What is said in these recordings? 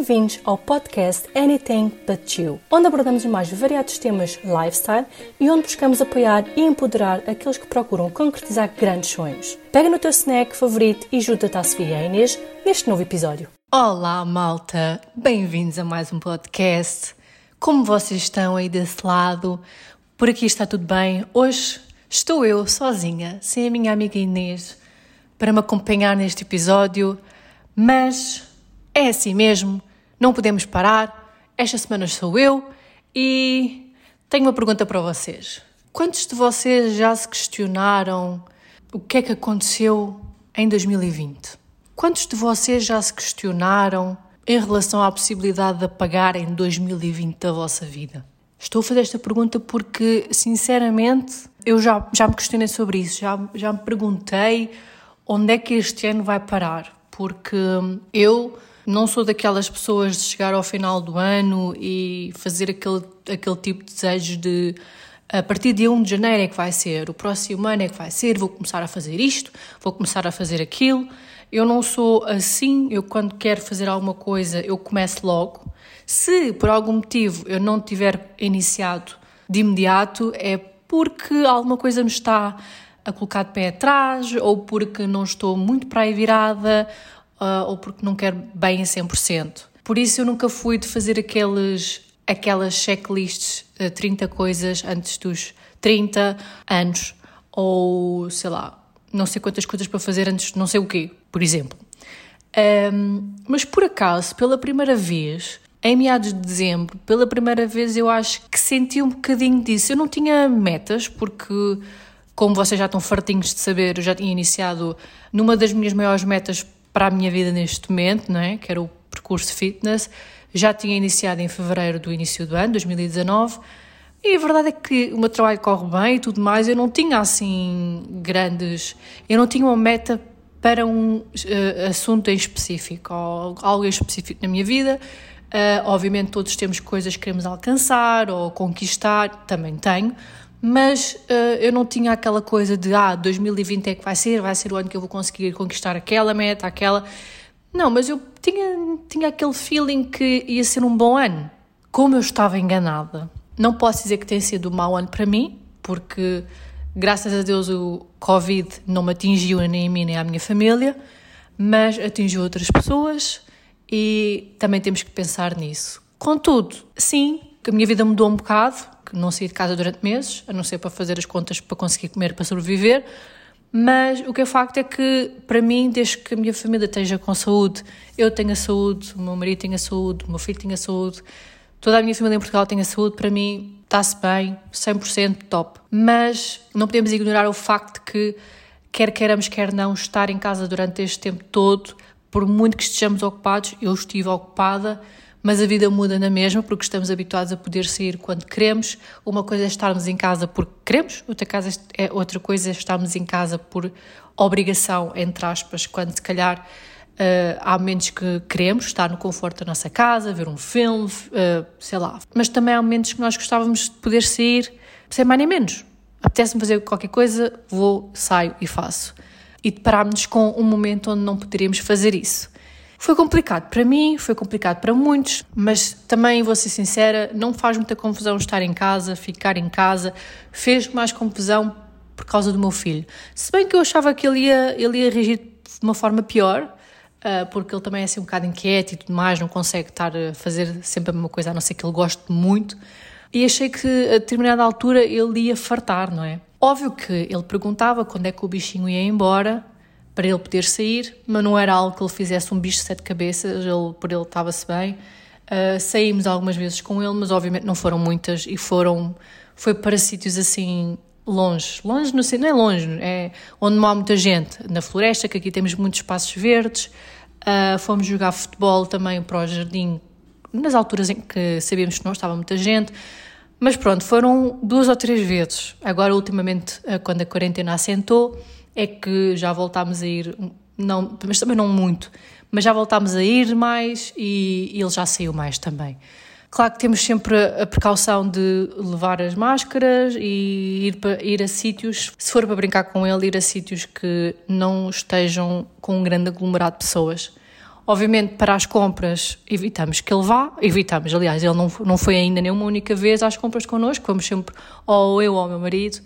Bem-vindos ao podcast Anything But You, onde abordamos os mais variados temas lifestyle e onde buscamos apoiar e empoderar aqueles que procuram concretizar grandes sonhos. Pega no teu snack favorito e junta-te à Sofia e à Inês neste novo episódio. Olá, malta! Bem-vindos a mais um podcast. Como vocês estão aí desse lado? Por aqui está tudo bem? Hoje estou eu sozinha, sem a minha amiga Inês, para me acompanhar neste episódio, mas é assim mesmo, não podemos parar. Esta semana sou eu e tenho uma pergunta para vocês. Quantos de vocês já se questionaram o que é que aconteceu em 2020? Quantos de vocês já se questionaram em relação à possibilidade de apagar em 2020 da vossa vida? Estou a fazer esta pergunta porque, sinceramente, eu já, já me questionei sobre isso, já, já me perguntei onde é que este ano vai parar, porque eu não sou daquelas pessoas de chegar ao final do ano e fazer aquele, aquele tipo de desejo de a partir de 1 de janeiro é que vai ser, o próximo ano é que vai ser, vou começar a fazer isto, vou começar a fazer aquilo. Eu não sou assim, eu quando quero fazer alguma coisa, eu começo logo. Se por algum motivo eu não tiver iniciado de imediato, é porque alguma coisa me está a colocar de pé atrás, ou porque não estou muito para aí virada, uh, ou porque não quero bem a 100%. Por isso eu nunca fui de fazer aqueles, aquelas checklists, uh, 30 coisas antes dos 30 anos, ou sei lá, não sei quantas coisas para fazer antes de não sei o quê, por exemplo. Um, mas por acaso, pela primeira vez, em meados de dezembro, pela primeira vez eu acho que senti um bocadinho disso. Eu não tinha metas, porque, como vocês já estão fartinhos de saber, eu já tinha iniciado numa das minhas maiores metas para a minha vida neste momento, não é? que era o percurso fitness. Já tinha iniciado em fevereiro do início do ano, 2019, e a verdade é que o meu trabalho corre bem e tudo mais. Eu não tinha assim grandes. Eu não tinha uma meta para um uh, assunto em específico, ou algo em específico na minha vida. Uh, obviamente, todos temos coisas que queremos alcançar ou conquistar, também tenho, mas uh, eu não tinha aquela coisa de ah, 2020 é que vai ser, vai ser o ano que eu vou conseguir conquistar aquela meta, aquela. Não, mas eu tinha, tinha aquele feeling que ia ser um bom ano. Como eu estava enganada. Não posso dizer que tenha sido um mau ano para mim, porque graças a Deus o Covid não me atingiu nem a mim nem à minha família, mas atingiu outras pessoas e também temos que pensar nisso. Contudo, sim, a minha vida mudou um bocado, que não saí de casa durante meses, a não ser para fazer as contas para conseguir comer, para sobreviver. Mas o que é facto é que, para mim, desde que a minha família esteja com saúde, eu tenho a saúde, o meu marido tem a saúde, o meu filho tem a saúde, toda a minha família em Portugal tem a saúde, para mim está-se bem, 100% top. Mas não podemos ignorar o facto que, quer queiramos, quer não, estar em casa durante este tempo todo, por muito que estejamos ocupados, eu estive ocupada mas a vida muda na mesma porque estamos habituados a poder sair quando queremos. Uma coisa é estarmos em casa porque queremos, outra, casa é, outra coisa é estarmos em casa por obrigação, entre aspas, quando se calhar uh, há momentos que queremos estar no conforto da nossa casa, ver um filme, uh, sei lá. Mas também há momentos que nós gostávamos de poder sair sem mais nem menos. Apetece-me fazer qualquer coisa, vou, saio e faço. E deparámos com um momento onde não poderíamos fazer isso. Foi complicado para mim, foi complicado para muitos, mas também vou ser sincera, não faz muita confusão estar em casa, ficar em casa, fez mais confusão por causa do meu filho. Se bem que eu achava que ele ia, ele ia reagir de uma forma pior, uh, porque ele também é assim um bocado inquieto e tudo mais, não consegue estar a fazer sempre a mesma coisa, a não ser que ele goste muito. E achei que a determinada altura ele ia fartar, não é? Óbvio que ele perguntava quando é que o bichinho ia embora, para ele poder sair, mas não era algo que ele fizesse um bicho de sete cabeças, ele, por ele estava-se bem. Uh, saímos algumas vezes com ele, mas obviamente não foram muitas e foram foi para sítios assim longe, longe não sei, não é longe, é onde não há muita gente, na floresta, que aqui temos muitos espaços verdes. Uh, fomos jogar futebol também para o jardim, nas alturas em que sabíamos que não estava muita gente. Mas pronto, foram duas ou três vezes. Agora, ultimamente, ah, quando a quarentena assentou, é que já voltámos a ir, não, mas também não muito, mas já voltámos a ir mais e, e ele já saiu mais também. Claro que temos sempre a precaução de levar as máscaras e ir, para, ir a sítios, se for para brincar com ele, ir a sítios que não estejam com um grande aglomerado de pessoas. Obviamente, para as compras, evitamos que ele vá, evitamos, aliás, ele não, não foi ainda nenhuma única vez às compras connosco, vamos sempre ou eu ou o meu marido.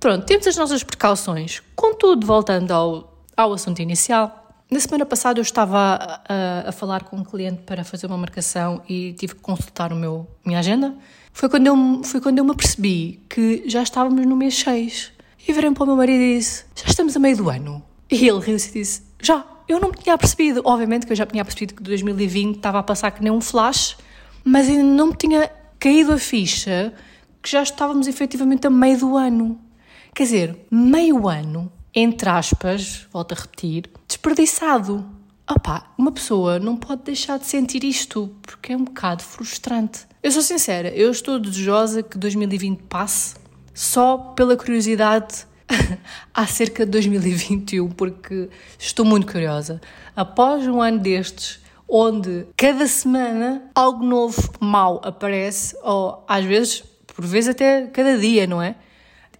Pronto, temos as nossas precauções. Contudo, voltando ao, ao assunto inicial, na semana passada eu estava a, a, falar com um cliente para fazer uma marcação e tive que consultar o meu, minha agenda. Foi quando, eu, foi quando eu me apercebi que já estávamos no mês 6. E virei para o meu marido e disse: Já estamos a meio do ano. E ele riu-se e disse: Já. Eu não me tinha percebido. Obviamente que eu já tinha percebido que 2020 estava a passar que nem um flash, mas ainda não me tinha caído a ficha que já estávamos efetivamente a meio do ano. Quer dizer, meio ano, entre aspas, volto a repetir, desperdiçado. Opá, uma pessoa não pode deixar de sentir isto, porque é um bocado frustrante. Eu sou sincera, eu estou desejosa que 2020 passe só pela curiosidade acerca de 2021, porque estou muito curiosa. Após um ano destes, onde cada semana algo novo, mau aparece, ou às vezes, por vezes até cada dia, não é?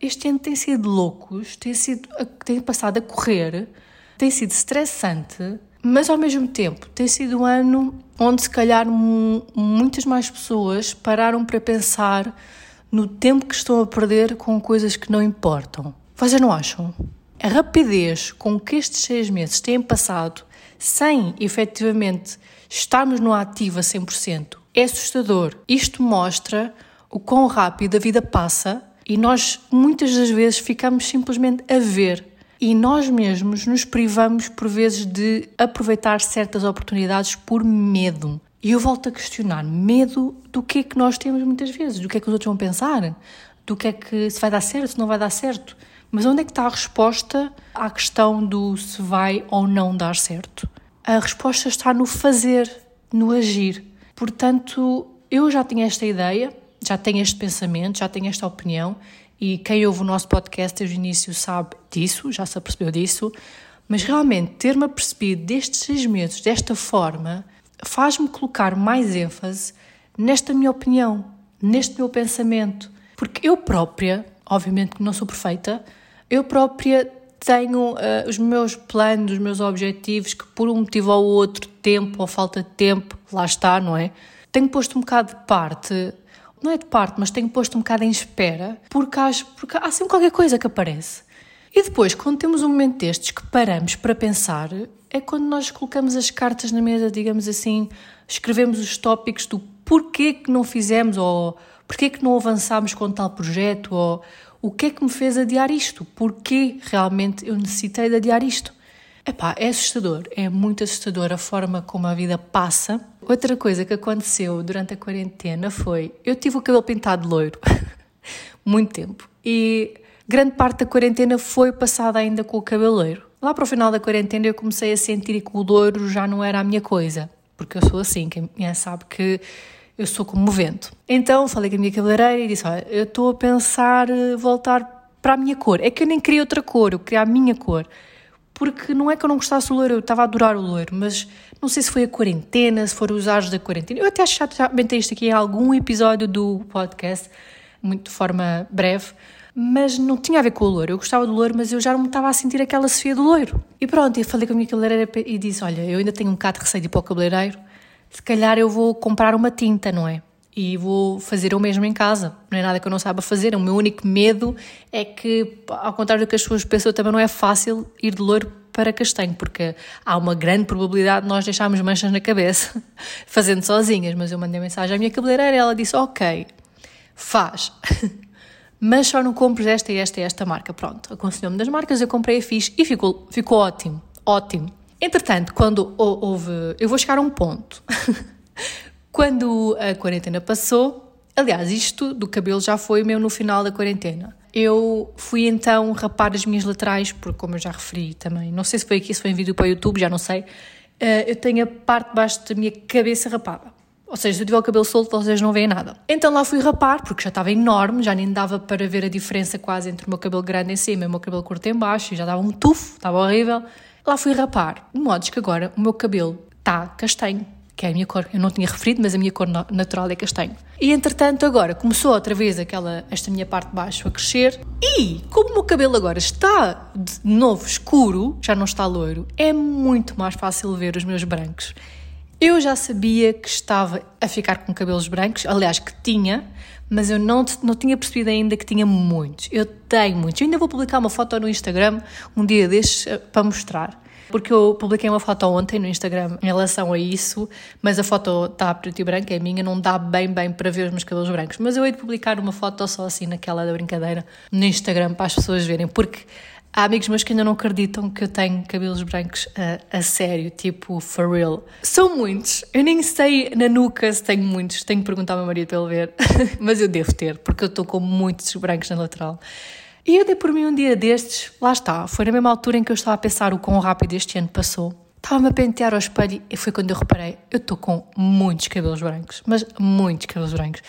Este ano tem sido loucos, tem, sido, tem passado a correr, tem sido estressante, mas ao mesmo tempo tem sido um ano onde se calhar muitas mais pessoas pararam para pensar no tempo que estão a perder com coisas que não importam. Vocês não acham? A rapidez com que estes seis meses têm passado sem efetivamente estarmos no ativo a 100% é assustador. Isto mostra o quão rápido a vida passa e nós muitas das vezes ficamos simplesmente a ver e nós mesmos nos privamos por vezes de aproveitar certas oportunidades por medo. E eu volto a questionar: medo do que é que nós temos muitas vezes? Do que é que os outros vão pensar? Do que é que se vai dar certo, se não vai dar certo? Mas onde é que está a resposta à questão do se vai ou não dar certo? A resposta está no fazer, no agir. Portanto, eu já tinha esta ideia, já tenho este pensamento, já tenho esta opinião e quem ouve o nosso podcast desde o início sabe disso, já se apercebeu disso, mas realmente ter-me apercebido destes seis meses desta forma faz-me colocar mais ênfase nesta minha opinião, neste meu pensamento, porque eu própria, obviamente que não sou perfeita, eu própria tenho uh, os meus planos, os meus objetivos que por um motivo ou outro, tempo ou falta de tempo, lá está, não é? Tenho posto um bocado de parte não é de parte, mas tenho posto um bocado em espera, porque, acho, porque há sempre qualquer coisa que aparece. E depois, quando temos um momento destes que paramos para pensar, é quando nós colocamos as cartas na mesa, digamos assim, escrevemos os tópicos do porquê que não fizemos, ou porquê que não avançámos com tal projeto, ou o que é que me fez adiar isto, porquê realmente eu necessitei de adiar isto. Epá, é assustador, é muito assustador a forma como a vida passa. Outra coisa que aconteceu durante a quarentena foi, eu tive o cabelo pintado loiro, muito tempo, e grande parte da quarentena foi passada ainda com o cabelo loiro. Lá para o final da quarentena eu comecei a sentir que o loiro já não era a minha coisa, porque eu sou assim, quem me conhece sabe que eu sou como o vento. Então falei com a minha cabeleireira e disse, olha, eu estou a pensar eh, voltar para a minha cor. É que eu nem queria outra cor, eu queria a minha cor porque não é que eu não gostasse do loiro, eu estava a adorar o loiro, mas não sei se foi a quarentena, se foram os ares da quarentena. Eu até acho que já comentei isto aqui em algum episódio do podcast, muito de forma breve, mas não tinha a ver com o loiro. Eu gostava do loiro, mas eu já não me estava a sentir aquela Sofia do loiro. E pronto, eu falei com a minha cabeleireira e disse: Olha, eu ainda tenho um bocado de receio de ir para o cabeleireiro, se calhar eu vou comprar uma tinta, não é? E vou fazer o mesmo em casa. Não é nada que eu não saiba fazer. O meu único medo é que, ao contrário do que as pessoas pensam, também não é fácil ir de loiro para castanho, porque há uma grande probabilidade de nós deixarmos manchas na cabeça fazendo sozinhas. Mas eu mandei mensagem à minha cabeleireira e ela disse: Ok, faz. Mas só não compres esta e esta e esta marca. Pronto, aconselhou-me das marcas, eu comprei a fixe e ficou, ficou ótimo. Ótimo. Entretanto, quando houve. Eu vou chegar a um ponto. Quando a quarentena passou, aliás, isto do cabelo já foi meu no final da quarentena. Eu fui então rapar as minhas laterais, porque como eu já referi também, não sei se foi aqui, se foi em vídeo para o YouTube, já não sei, eh, eu tenho a parte de baixo da minha cabeça rapada. Ou seja, se eu tiver o cabelo solto, vocês não veem nada. Então lá fui rapar, porque já estava enorme, já nem dava para ver a diferença quase entre o meu cabelo grande em cima e o meu cabelo curto em baixo, e já dava um tufo, estava horrível. Lá fui rapar, de que agora o meu cabelo está castanho que é a minha cor. Eu não tinha referido, mas a minha cor natural é castanho. E entretanto, agora começou outra vez aquela, esta minha parte de baixo a crescer. E como o meu cabelo agora está de novo escuro, já não está loiro, é muito mais fácil ver os meus brancos. Eu já sabia que estava a ficar com cabelos brancos, aliás, que tinha, mas eu não, não tinha percebido ainda que tinha muitos. Eu tenho muitos. Eu ainda vou publicar uma foto no Instagram um dia destes eh, para mostrar. Porque eu publiquei uma foto ontem no Instagram em relação a isso, mas a foto está preto e branco, é minha, não dá bem, bem para ver os meus cabelos brancos. Mas eu hei de publicar uma foto só assim, naquela da brincadeira, no Instagram, para as pessoas verem, porque Há amigos meus que ainda não acreditam que eu tenho cabelos brancos a, a, sério, tipo for real. São muitos. Eu nem sei na nuca se tenho muitos. Tenho que perguntar ao meu marido para ele ver. Mas eu devo ter, porque eu estou com muitos brancos na lateral. E eu dei por mim um dia destes, lá está, foi na mesma altura em que eu estava a pensar o quão rápido este ano passou. Estava-me a pentear ao espelho e foi quando eu reparei, eu estou com muitos cabelos brancos, mas muitos cabelos brancos.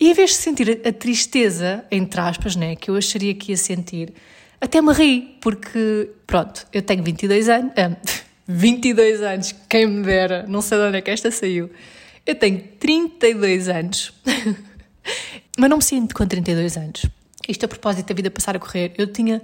E em vez de sentir a tristeza, entre aspas, né, que eu acharia que ia sentir, até me ri, porque, pronto, eu tenho 22 anos, ah, 22 anos, quem me dera, não sei de onde é que esta saiu. Eu tenho 32 anos, mas não me sinto com 32 anos. Isto a propósito da vida passar a correr. Eu tinha,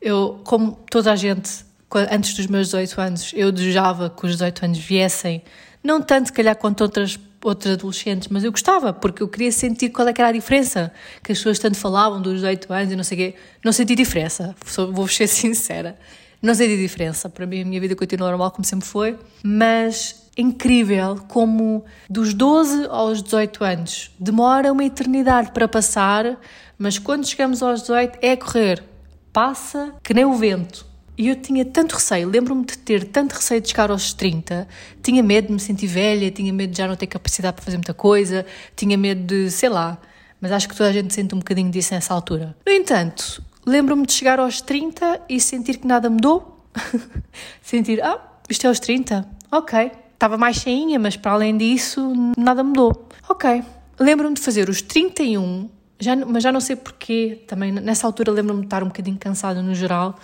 eu, como toda a gente, antes dos meus 18 anos, eu desejava que os 18 anos viessem, não tanto, se calhar, quanto outras outros adolescentes, mas eu gostava, porque eu queria sentir qual é que era a diferença, que as pessoas tanto falavam dos 18 anos e não sei o quê, não senti diferença, vou ser sincera, não senti diferença, para mim a minha vida continua normal como sempre foi, mas incrível como dos 12 aos 18 anos demora uma eternidade para passar, mas quando chegamos aos 18 é correr, passa que nem o vento. E eu tinha tanto receio, lembro-me de ter tanto receio de chegar aos 30, tinha medo de me sentir velha, tinha medo de já não ter capacidade para fazer muita coisa, tinha medo de, sei lá, mas acho que toda a gente sente um bocadinho disso nessa altura. No entanto, lembro-me de chegar aos 30 e sentir que nada mudou. sentir, ah, isto é aos 30, ok. Estava mais cheinha, mas para além disso, nada mudou. Ok. Lembro-me de fazer os 31, já, mas já não sei porquê, também nessa altura lembro-me de estar um bocadinho cansada no geral,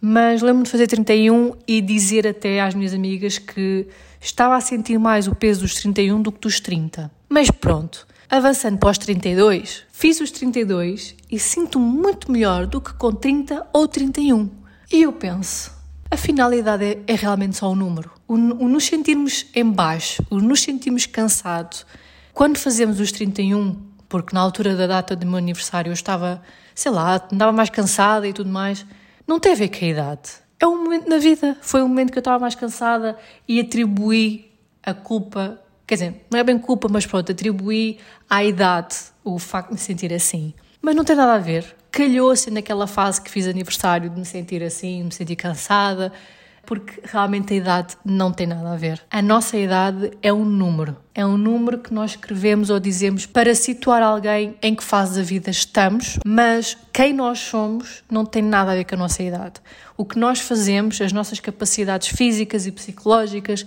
mas lembro-me de fazer 31 e dizer até às minhas amigas que estava a sentir mais o peso dos 31 do que dos 30. Mas pronto, avançando para os 32, fiz os 32 e sinto-me muito melhor do que com 30 ou 31. E eu penso, a finalidade é, é realmente só um número. O, o nos sentirmos em baixo, o nos sentirmos cansados. Quando fazemos os 31, porque na altura da data do meu aniversário eu estava, sei lá, andava mais cansada e tudo mais, não tem a ver com a idade. É um momento na vida. Foi um momento que eu estava mais cansada e atribuí a culpa. Quer dizer, não é bem culpa, mas pronto, atribuí à idade o facto de me sentir assim. Mas não tem nada a ver. Calhou-se naquela fase que fiz aniversário de me sentir assim, me sentir cansada, porque realmente a idade não tem nada a ver. A nossa idade é um número. É um número que nós escrevemos ou dizemos para situar alguém em que fase da vida estamos, mas quem nós somos não tem nada a ver com a nossa idade. O que nós fazemos, as nossas capacidades físicas e psicológicas,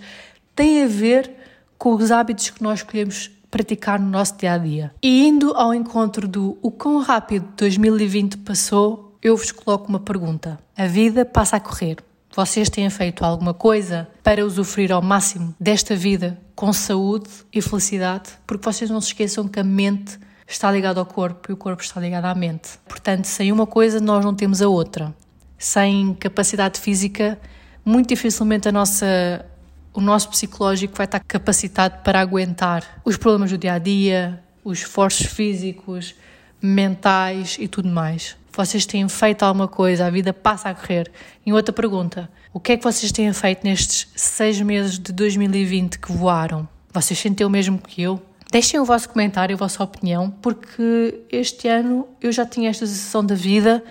têm a ver com os hábitos que nós escolhemos praticar no nosso dia a dia. E indo ao encontro do o quão rápido 2020 passou, eu vos coloco uma pergunta. A vida passa a correr. Vocês têm feito alguma coisa para usufruir ao máximo desta vida com saúde e felicidade? Porque vocês não se esqueçam que a mente está ligada ao corpo e o corpo está ligado à mente. Portanto, sem uma coisa, nós não temos a outra. Sem capacidade física, muito dificilmente a nossa, o nosso psicológico vai estar capacitado para aguentar os problemas do dia a dia, os esforços físicos, mentais e tudo mais vocês têm feito alguma coisa, a vida passa a correr. E outra pergunta: o que é que vocês têm feito nestes seis meses de 2020 que voaram? Vocês sentem o mesmo que eu? Deixem o vosso comentário, a vossa opinião, porque este ano eu já tinha esta sensação da vida,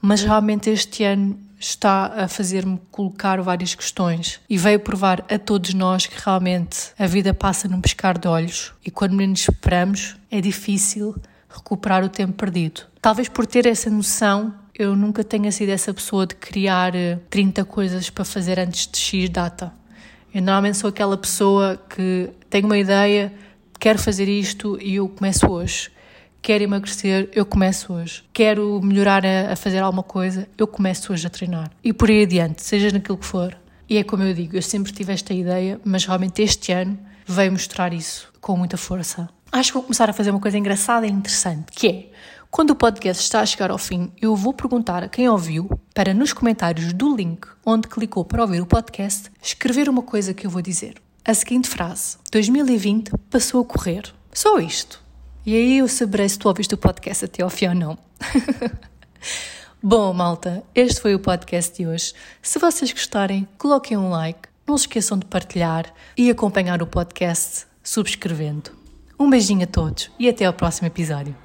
mas realmente este ano está a fazer-me colocar várias questões e veio provar a todos nós que realmente a vida passa num pescar de olhos e quando menos esperamos é difícil recuperar o tempo perdido. Talvez por ter essa noção, eu nunca tenha sido essa pessoa de criar 30 eh, coisas para fazer antes de X data. Eu normalmente sou aquela pessoa que tem uma ideia, quero fazer isto e eu começo hoje. Quero emagrecer, eu começo hoje. Quero melhorar a, a fazer alguma coisa, eu começo hoje a treinar. E por aí adiante, seja naquilo que for. E é como eu digo, eu sempre tive esta ideia, mas realmente este ano veio mostrar isso com muita força. Acho que vou começar a fazer uma coisa engraçada e interessante, que é quando o podcast está a chegar ao fim, eu vou perguntar a quem ouviu para nos comentários do link onde clicou para ouvir o podcast escrever uma coisa que eu vou dizer. A seguinte frase: 2020 passou a correr. Só isto. E aí eu saberei se tu ouviste o podcast até ao fim ou não. Bom, malta, este foi o podcast de hoje. Se vocês gostarem, coloquem um like, não se esqueçam de partilhar e acompanhar o podcast subscrevendo. Um beijinho a todos e até ao próximo episódio.